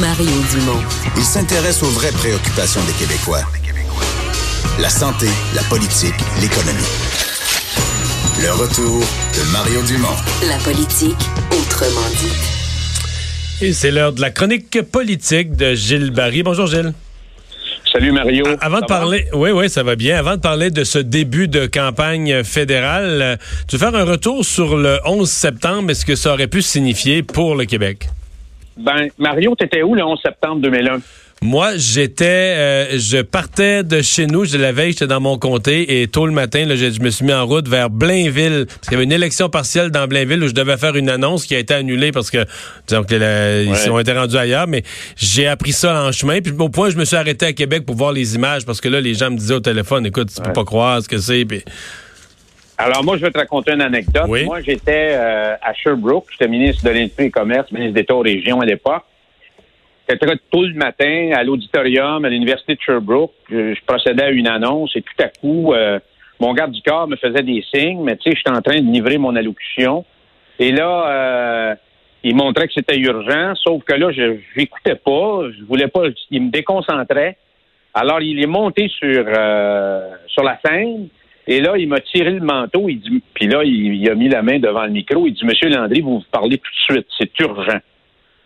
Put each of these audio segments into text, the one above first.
Mario Dumont. Il s'intéresse aux vraies préoccupations des Québécois. La santé, la politique, l'économie. Le retour de Mario Dumont. La politique, autrement dit. Et c'est l'heure de la chronique politique de Gilles Barry. Bonjour Gilles. Salut Mario. Avant de parler, oui, oui, ça va bien. Avant de parler de ce début de campagne fédérale, euh, tu veux faire un retour sur le 11 septembre et ce que ça aurait pu signifier pour le Québec? Ben, Mario, t'étais où le 11 septembre 2001? Moi, j'étais, euh, je partais de chez nous, je la veille, j'étais dans mon comté et tôt le matin, là, je, je, me suis mis en route vers Blainville parce qu'il y avait une élection partielle dans Blainville où je devais faire une annonce qui a été annulée parce que disons que la, ils ont été rendus ailleurs, mais j'ai appris ça en chemin. Puis au point, je me suis arrêté à Québec pour voir les images parce que là, les gens me disaient au téléphone, écoute, tu peux pas croire ce que c'est. Puis... Alors moi, je vais te raconter une anecdote. Oui. Moi, j'étais euh, à Sherbrooke, j'étais ministre de l'Industrie et Commerce, ministre d'État aux régions à l'époque. C'était très tôt le matin à l'auditorium à l'université de Sherbrooke. Je, je, procédais à une annonce et tout à coup, euh, mon garde du corps me faisait des signes, mais tu sais, j'étais en train de livrer mon allocution. Et là, euh, il montrait que c'était urgent, sauf que là, je n'écoutais pas, je voulais pas, il me déconcentrait. Alors, il est monté sur euh, sur la scène. Et là, il m'a tiré le manteau. Il dit, puis là, il, a mis la main devant le micro. Il dit, Monsieur Landry, vous vous parlez tout de suite. C'est urgent.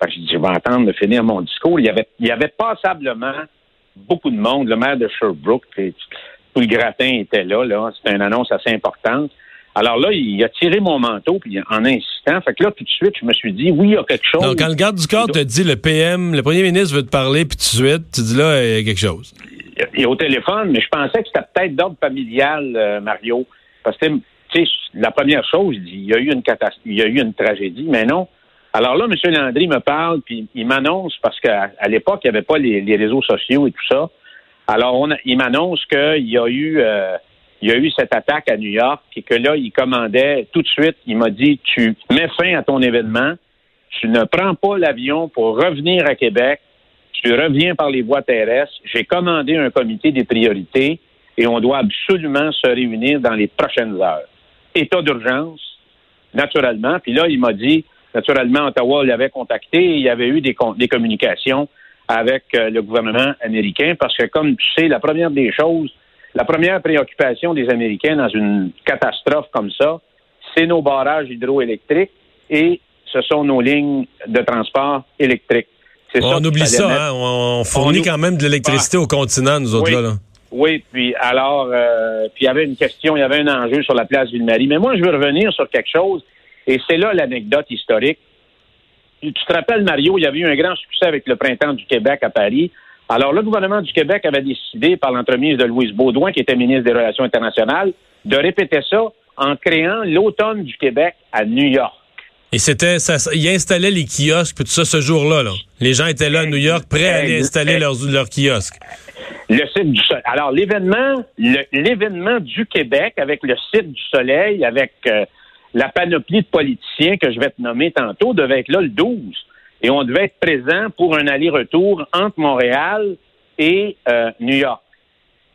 Fait que j'ai dit, je vais entendre finir mon discours. Il y avait, il y avait passablement beaucoup de monde. Le maire de Sherbrooke, tout le gratin était là. là. C'était une annonce assez importante. Alors là, il a tiré mon manteau puis en insistant. Fait que là, tout de suite, je me suis dit, oui, il y a quelque chose. Donc, quand le garde du corps te dit, le PM, le premier ministre veut te parler, puis tout de suite, tu dis là, il y a quelque chose. Il est au téléphone, mais je pensais que c'était peut-être d'ordre familial, euh, Mario. Parce que, tu sais, la première chose, il dit, il y a eu une catastrophe, il y a eu une tragédie, mais non. Alors là, M. Landry me parle, puis il m'annonce, parce qu'à à, l'époque, il n'y avait pas les, les, réseaux sociaux et tout ça. Alors, on a, il m'annonce qu'il y a eu euh, il y a eu cette attaque à New York et que là, il commandait tout de suite, il m'a dit, tu mets fin à ton événement, tu ne prends pas l'avion pour revenir à Québec, tu reviens par les voies terrestres, j'ai commandé un comité des priorités et on doit absolument se réunir dans les prochaines heures. État d'urgence, naturellement. Puis là, il m'a dit, naturellement, Ottawa l'avait contacté et il y avait eu des, des communications avec euh, le gouvernement américain parce que, comme tu sais, la première des choses, la première préoccupation des Américains dans une catastrophe comme ça, c'est nos barrages hydroélectriques et ce sont nos lignes de transport électriques. On oublie ça, hein? on fournit on quand même de l'électricité ah. au continent, nous autres oui. là. là. Oui, puis alors, euh, puis il y avait une question, il y avait un enjeu sur la place Ville-Marie. Mais moi, je veux revenir sur quelque chose, et c'est là l'anecdote historique. Tu te rappelles, Mario, il y avait eu un grand succès avec le Printemps du Québec à Paris. Alors, le gouvernement du Québec avait décidé, par l'entremise de Louise Baudouin, qui était ministre des Relations internationales, de répéter ça en créant l'automne du Québec à New York. Et c'était, ça, il installait les kiosques, puis tout ça ce jour-là. Là. Les gens étaient là à New York, prêts à aller installer leurs, leurs kiosques. Le site du Soleil. Alors, l'événement, l'événement du Québec avec le site du Soleil, avec euh, la panoplie de politiciens que je vais te nommer tantôt, devait être là le 12 et on devait être présent pour un aller-retour entre Montréal et euh, New York.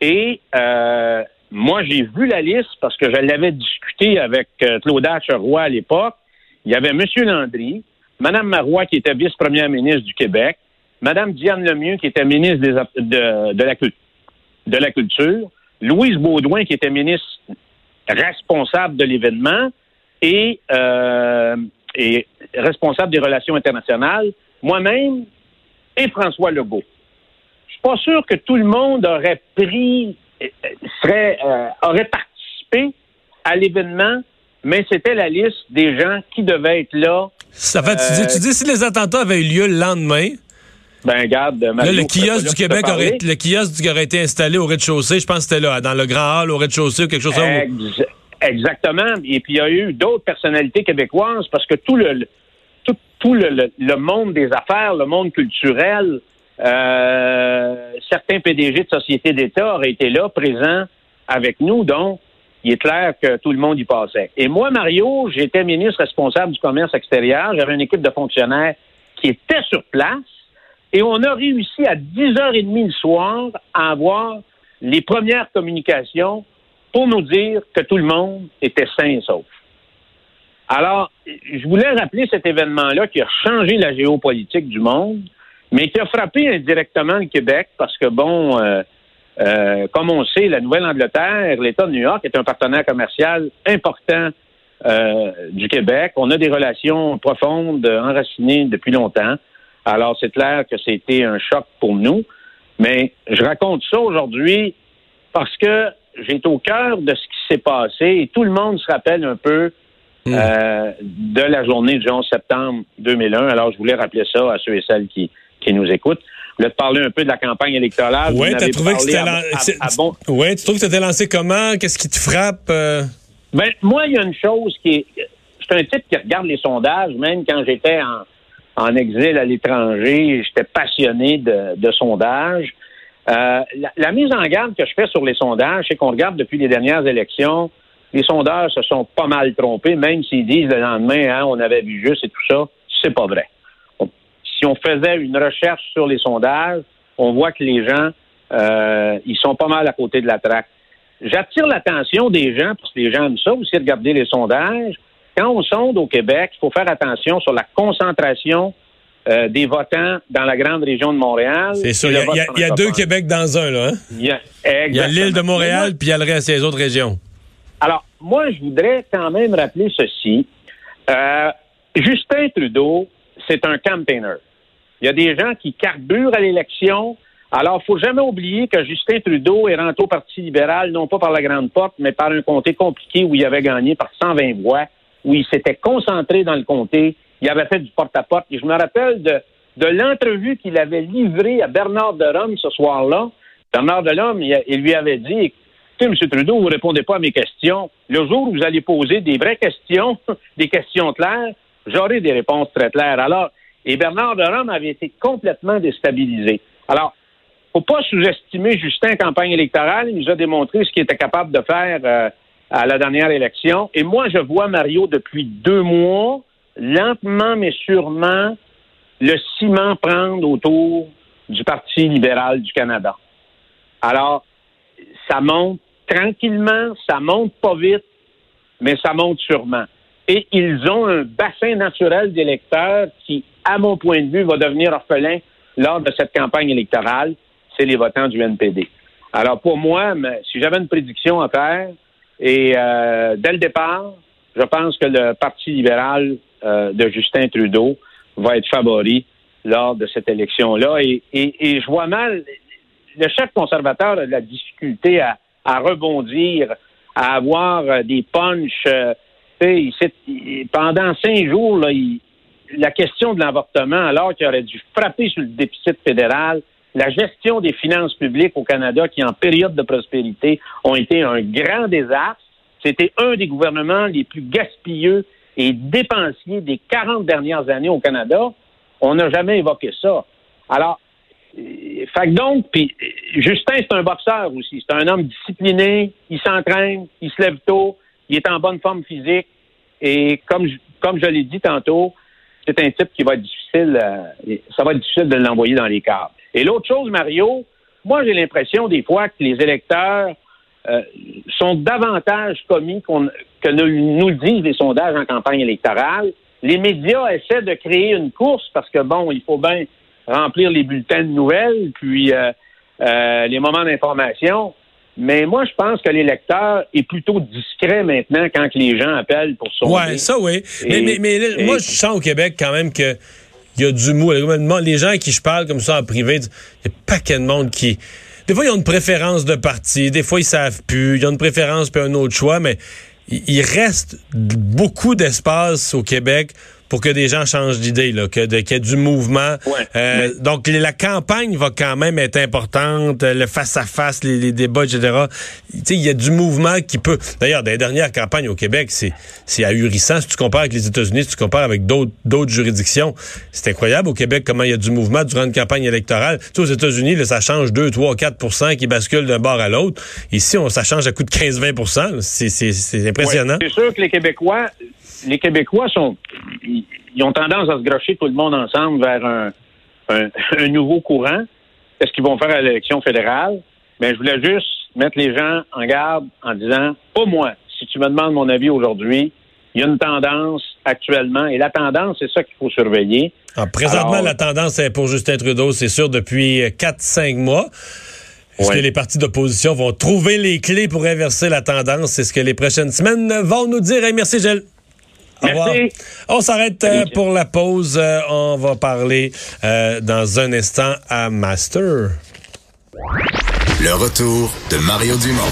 Et euh, moi, j'ai vu la liste parce que je l'avais discuté avec euh, Claude Roy à l'époque. Il y avait M. Landry, Mme Marois, qui était vice-première ministre du Québec, Mme Diane Lemieux, qui était ministre de la Culture, Louise Baudouin, qui était ministre responsable de l'événement, et euh, et responsable des relations internationales, moi-même et François Legault. Je suis pas sûr que tout le monde aurait pris, serait, euh, aurait participé à l'événement, mais c'était la liste des gens qui devaient être là. Ça fait, tu, dis, tu dis si les attentats avaient eu lieu le lendemain. Ben, garde, là, le kiosque du Québec aurait, le kiosque aurait été installé au rez-de-chaussée. Je pense que c'était là, dans le grand hall, au rez-de-chaussée ou quelque chose comme ça. Exactement. Et puis, il y a eu d'autres personnalités québécoises parce que tout le, tout, tout le, le, monde des affaires, le monde culturel, euh, certains PDG de sociétés d'État auraient été là, présents avec nous. Donc, il est clair que tout le monde y passait. Et moi, Mario, j'étais ministre responsable du commerce extérieur. J'avais une équipe de fonctionnaires qui était sur place. Et on a réussi à 10h30 le soir à avoir les premières communications pour nous dire que tout le monde était sain et sauf. Alors, je voulais rappeler cet événement-là qui a changé la géopolitique du monde, mais qui a frappé indirectement le Québec parce que, bon, euh, euh, comme on sait, la Nouvelle-Angleterre, l'État de New York est un partenaire commercial important euh, du Québec. On a des relations profondes, enracinées depuis longtemps. Alors, c'est clair que c'était un choc pour nous. Mais je raconte ça aujourd'hui parce que j'ai au cœur de ce qui s'est passé et tout le monde se rappelle un peu hmm. euh, de la journée du 11 septembre 2001. Alors, je voulais rappeler ça à ceux et celles qui, qui nous écoutent. Je voulais te parler un peu de la campagne électorale? Oui, tu trouvé que c'était lancé. Ouais, tu trouves que c'était lancé comment? Qu'est-ce qui te frappe? Euh? Ben, moi, il y a une chose qui est. Je un type qui regarde les sondages, même quand j'étais en, en exil à l'étranger, j'étais passionné de, de sondages. Euh, la, mise en garde que je fais sur les sondages, c'est qu'on regarde depuis les dernières élections, les sondeurs se sont pas mal trompés, même s'ils disent le lendemain, hein, on avait vu juste et tout ça, c'est pas vrai. si on faisait une recherche sur les sondages, on voit que les gens, euh, ils sont pas mal à côté de la traque. J'attire l'attention des gens, parce que les gens aiment ça aussi, regarder les sondages. Quand on sonde au Québec, il faut faire attention sur la concentration euh, des votants dans la grande région de Montréal. C'est ça. Il y a, deux Québec dans un, là. Hein? Il y a l'île de Montréal, puis il y a le reste des autres régions. Alors, moi, je voudrais quand même rappeler ceci. Euh, Justin Trudeau, c'est un campaigner. Il y a des gens qui carburent à l'élection. Alors, il faut jamais oublier que Justin Trudeau est rentré au Parti libéral, non pas par la grande porte, mais par un comté compliqué où il avait gagné par 120 voix, où il s'était concentré dans le comté il avait fait du porte-à-porte. Et je me rappelle de, de l'entrevue qu'il avait livrée à Bernard de Rome ce soir-là. Bernard de Rome, il, lui avait dit Écoutez, M. Trudeau, vous ne répondez pas à mes questions. Le jour où vous allez poser des vraies questions, des questions claires, j'aurai des réponses très claires. Alors, et Bernard de Rome avait été complètement déstabilisé. Alors, faut pas sous-estimer Justin campagne électorale. Il nous a démontré ce qu'il était capable de faire euh, à la dernière élection. Et moi, je vois Mario depuis deux mois lentement mais sûrement le ciment prendre autour du Parti libéral du Canada. Alors, ça monte tranquillement, ça monte pas vite, mais ça monte sûrement. Et ils ont un bassin naturel d'électeurs qui, à mon point de vue, va devenir orphelin lors de cette campagne électorale, c'est les votants du NPD. Alors pour moi, si j'avais une prédiction à faire, et euh, dès le départ, je pense que le Parti libéral euh, de Justin Trudeau va être favori lors de cette élection-là. Et, je vois mal, le chef conservateur a de la difficulté à, rebondir, à avoir euh, des punchs. Euh, pendant cinq jours, la question de l'avortement, alors qu'il aurait dû frapper sur le déficit fédéral, la gestion des finances publiques au Canada, qui en période de prospérité ont été un grand désastre. C'était un des gouvernements les plus gaspilleux et dépensier des 40 dernières années au Canada, on n'a jamais évoqué ça. Alors, euh, fait donc, puis Justin, c'est un boxeur aussi. C'est un homme discipliné, il s'entraîne, il se lève tôt, il est en bonne forme physique. Et comme je, comme je l'ai dit tantôt, c'est un type qui va être difficile, euh, ça va être difficile de l'envoyer dans les cadres. Et l'autre chose, Mario, moi j'ai l'impression des fois que les électeurs euh, sont davantage commis que nous, le disent les sondages en campagne électorale. Les médias essaient de créer une course parce que, bon, il faut bien remplir les bulletins de nouvelles, puis euh, euh, les moments d'information. Mais moi, je pense que l'électeur est plutôt discret maintenant quand les gens appellent pour son. Oui, ça oui. mais, mais, moi, je sens au Québec quand même que il y a du mou. Les gens à qui je parle comme ça en privé, il y a pas de monde qui des fois, ils ont une préférence de parti, des fois, ils savent plus, ils ont une préférence puis un autre choix, mais il reste beaucoup d'espace au Québec pour que des gens changent d'idée, qu'il y ait du mouvement. Euh, donc la campagne va quand même être importante, le face à face, les, débats, etc. Il y a du mouvement qui peut. D'ailleurs, dans les dernières campagnes au Québec, c'est c'est ahurissant. Si tu compares avec les États-Unis, si tu compares avec d'autres d'autres juridictions, c'est incroyable au Québec comment il y a du mouvement durant une campagne électorale. Tu sais, aux États-Unis, ça change 2, 3, 4% qui basculent d'un bord à l'autre. Ici, on, ça change à coup de 15-20 C'est impressionnant. c'est sûr que les Québécois les Québécois sont, ils ont tendance à se grocher tout le monde ensemble vers un, nouveau courant. Qu'est-ce qu'ils vont faire à l'élection fédérale? Mais je voulais juste mettre les gens en garde en disant, pas moi, si tu me demandes mon avis aujourd'hui, il y a une tendance actuellement, et la tendance, c'est ça qu'il faut surveiller. Ah, présentement, la tendance pour Justin Trudeau, c'est sûr, depuis 4-5 mois. Est-ce que les partis d'opposition vont trouver les clés pour inverser la tendance? C'est ce que les prochaines semaines vont nous dire. Merci, Gilles. On s'arrête euh, pour la pause. Euh, on va parler euh, dans un instant à Master. Le retour de Mario Dumont.